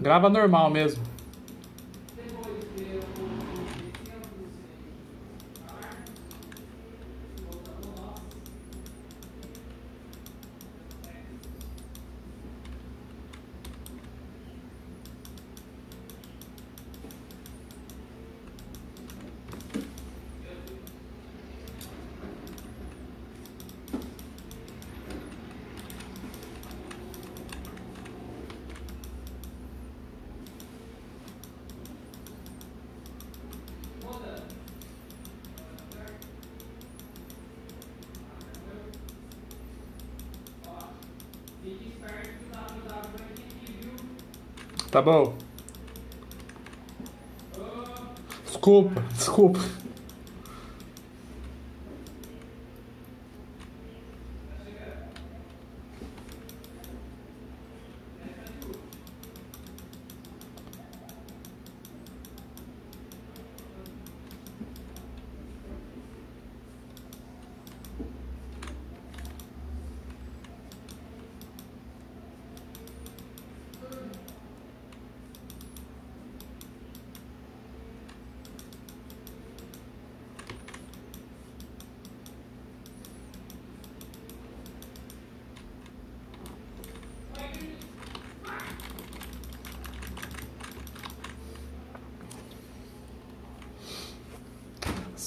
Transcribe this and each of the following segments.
Grava normal mesmo. Tá bom. Desculpa, desculpa.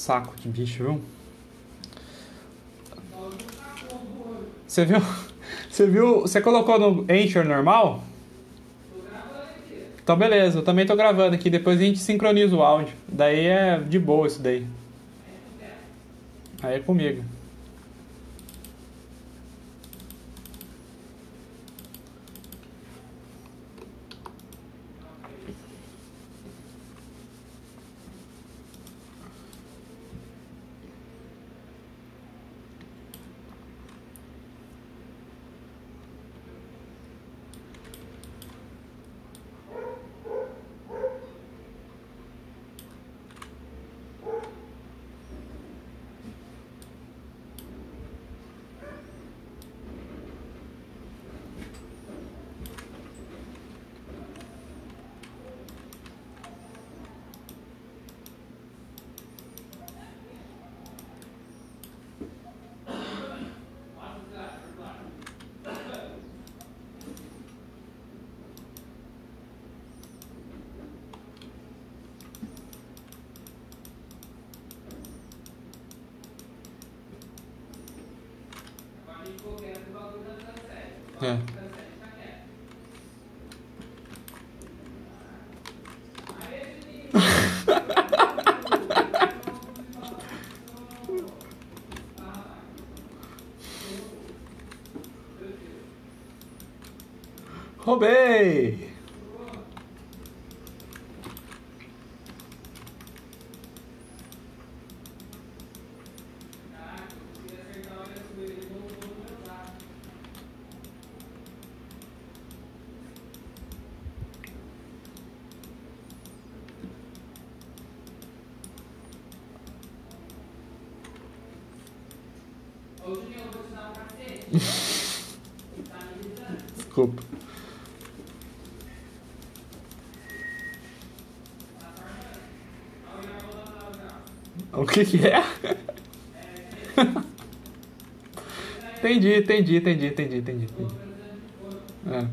Saco de bicho, viu? Você viu? Você viu? Você colocou no Anchor normal? Então beleza, eu também tô gravando aqui, depois a gente sincroniza o áudio. Daí é de boa isso daí. Aí é comigo. É. Roubei! Desculpa. O que que é? entendi, entendi, entendi, entendi, entendi. entendi. É.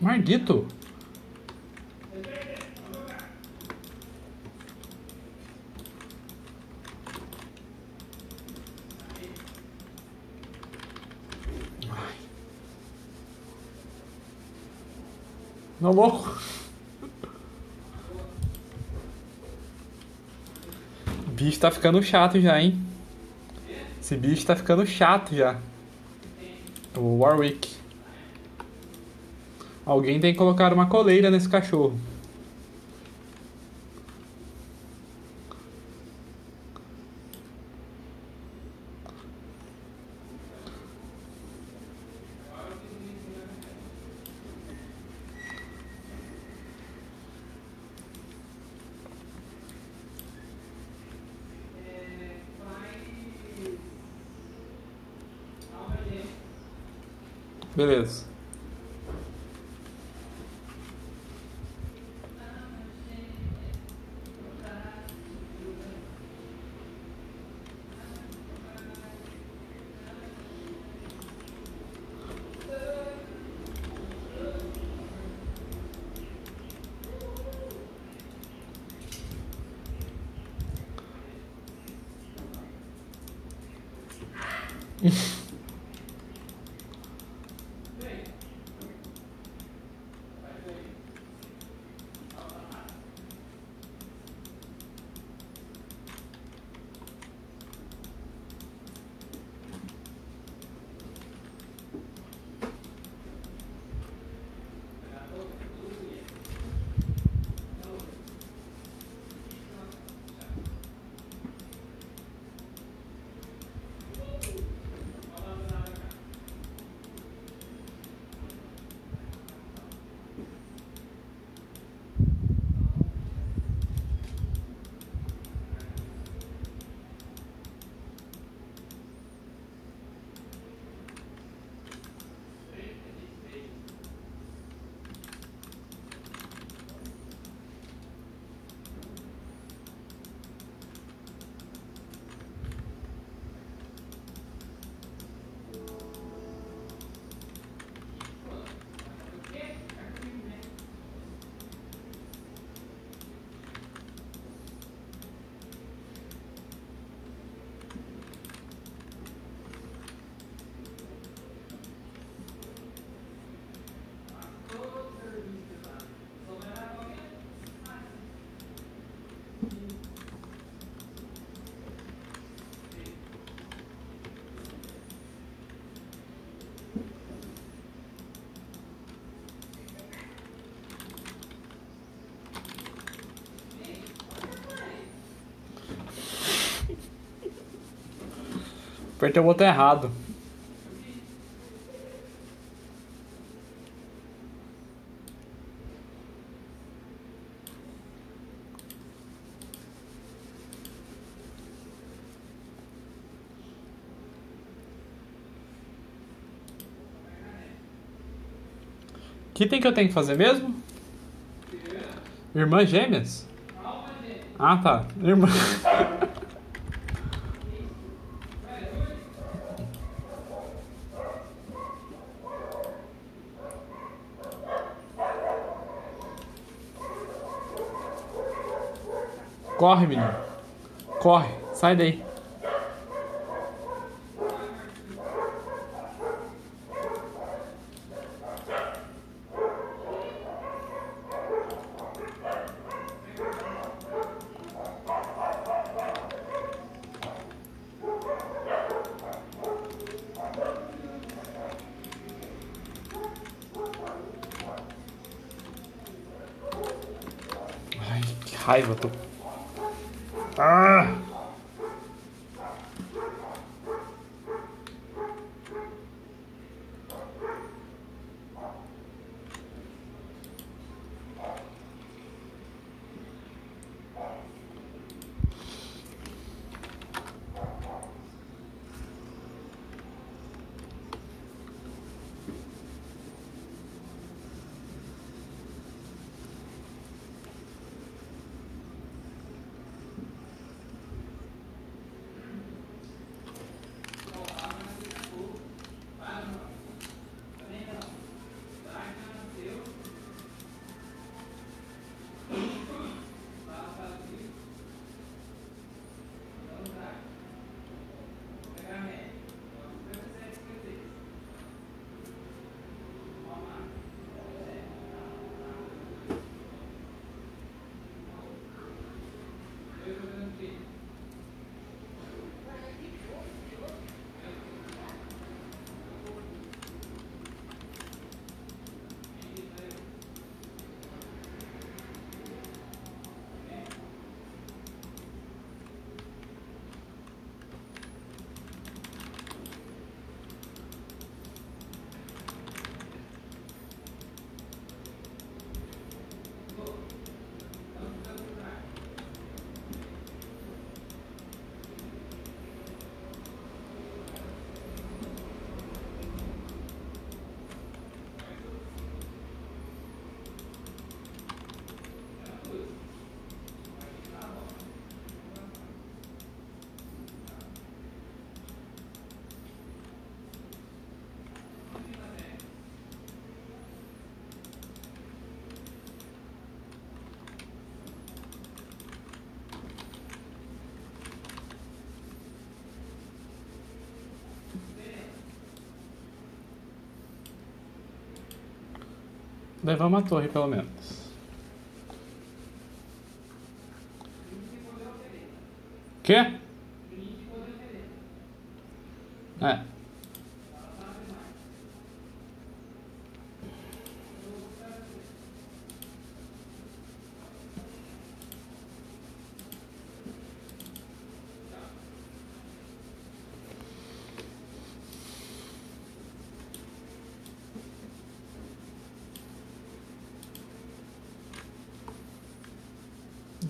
Marguito? Não louco. O bicho tá ficando chato já, hein? Esse bicho tá ficando chato já. O Warwick. Alguém tem que colocar uma coleira nesse cachorro. Beleza. Apertei o botão errado. que tem que eu tenho que fazer mesmo? Irmã gêmeas? Ah, tá. Irmã. Corre, menino. Corre. Sai daí. Raiva, tô. Ah! Levamos a torre, pelo menos. Quê? É.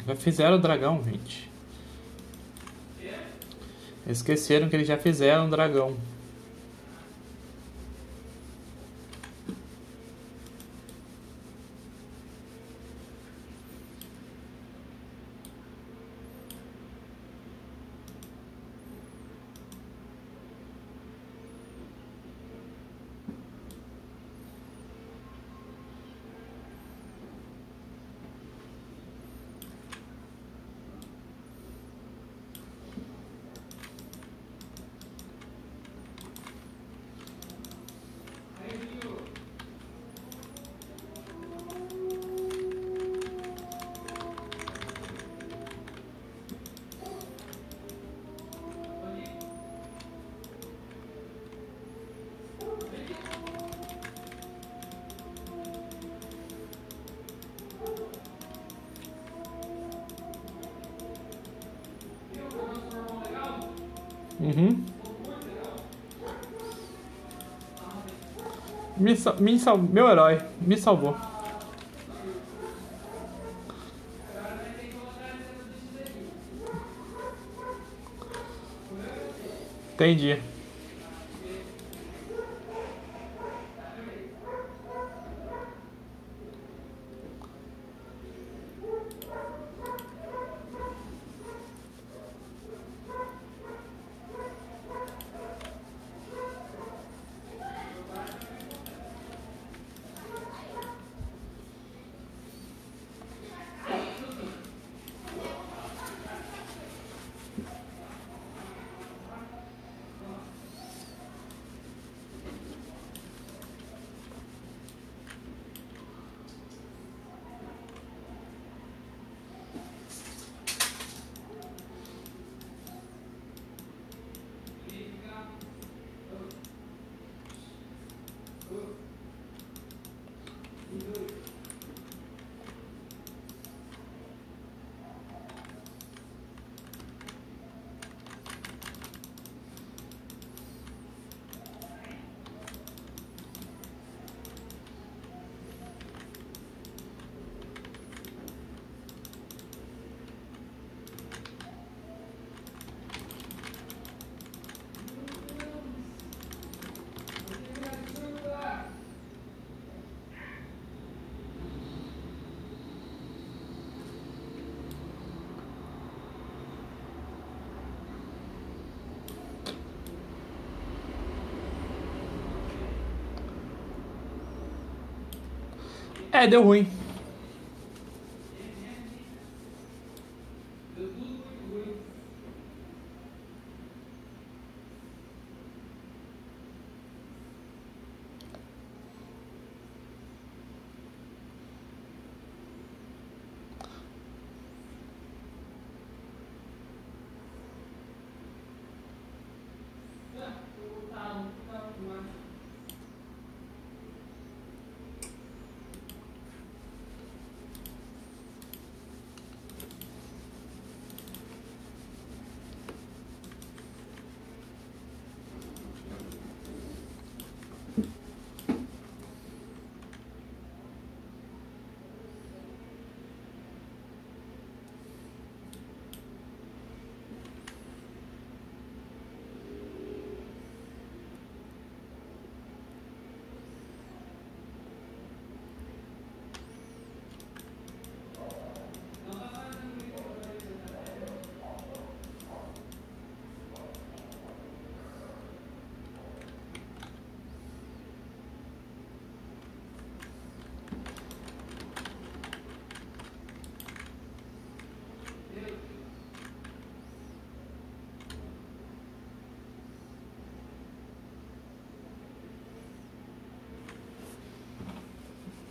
Já fizeram o dragão, gente. Esqueceram que eles já fizeram o dragão. Uhum. Me, me sal, meu herói me salvou. Entendi. É, deu ruim.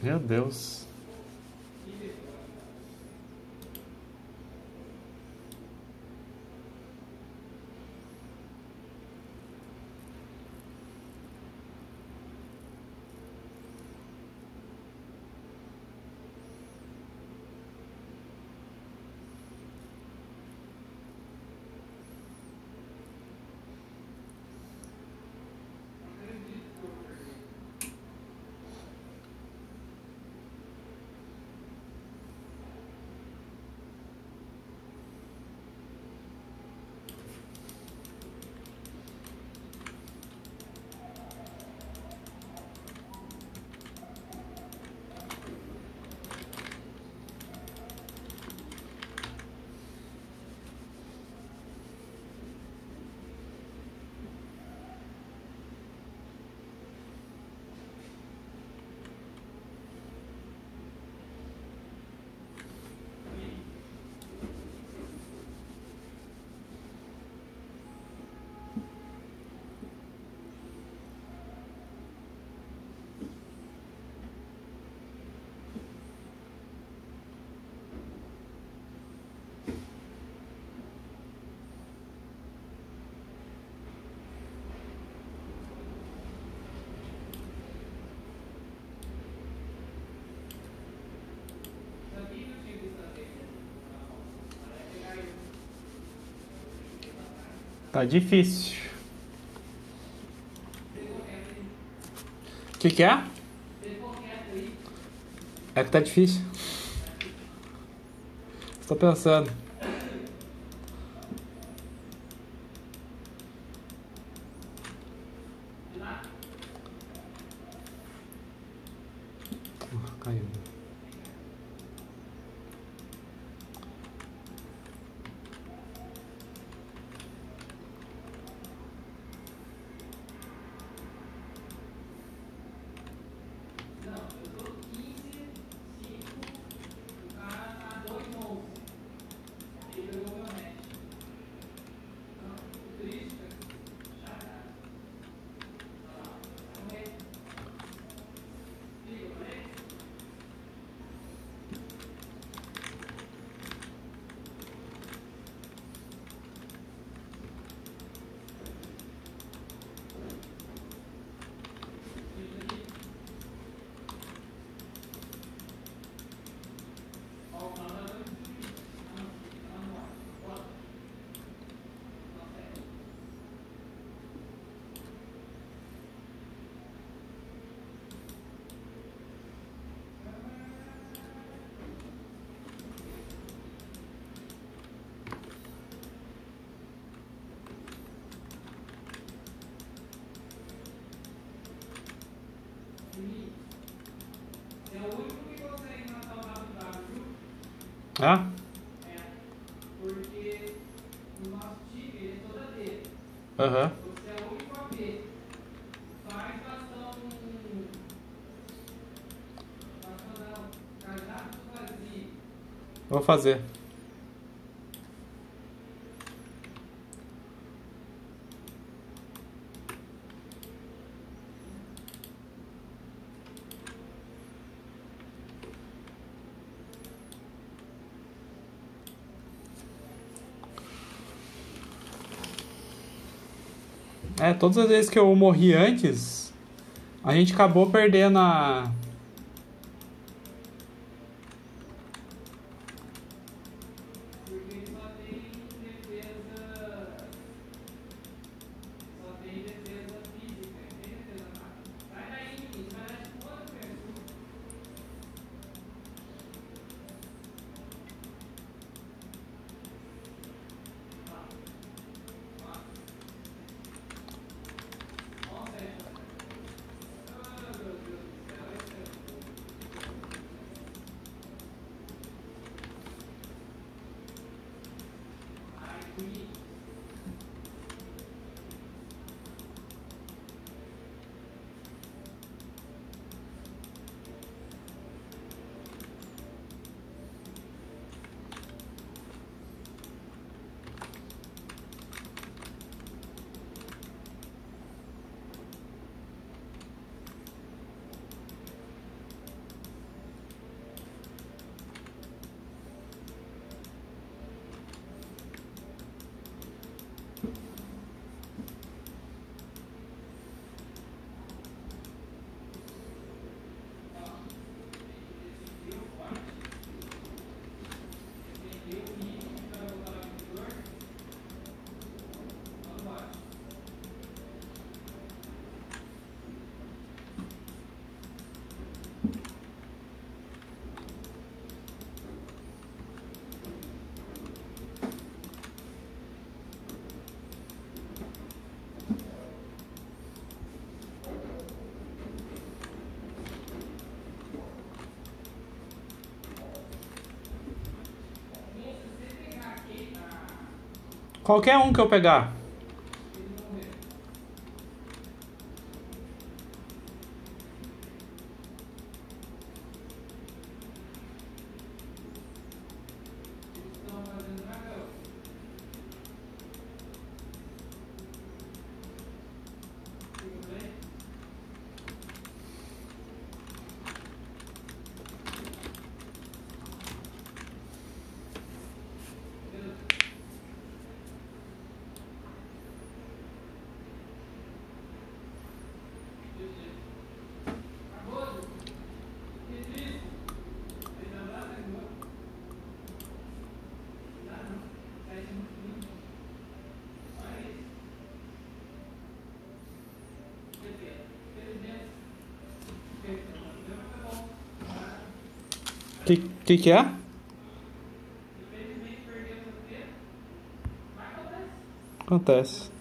Meu Deus. Tá difícil. O que, que é? É que tá difícil. Estou pensando. Caiu. Ah? Porque o nosso time é toda dele. Aham. Você é o único. Faz. Vou fazer. É, todas as vezes que eu morri antes, a gente acabou perdendo a. Qualquer um que eu pegar, O que, que é? Acontece.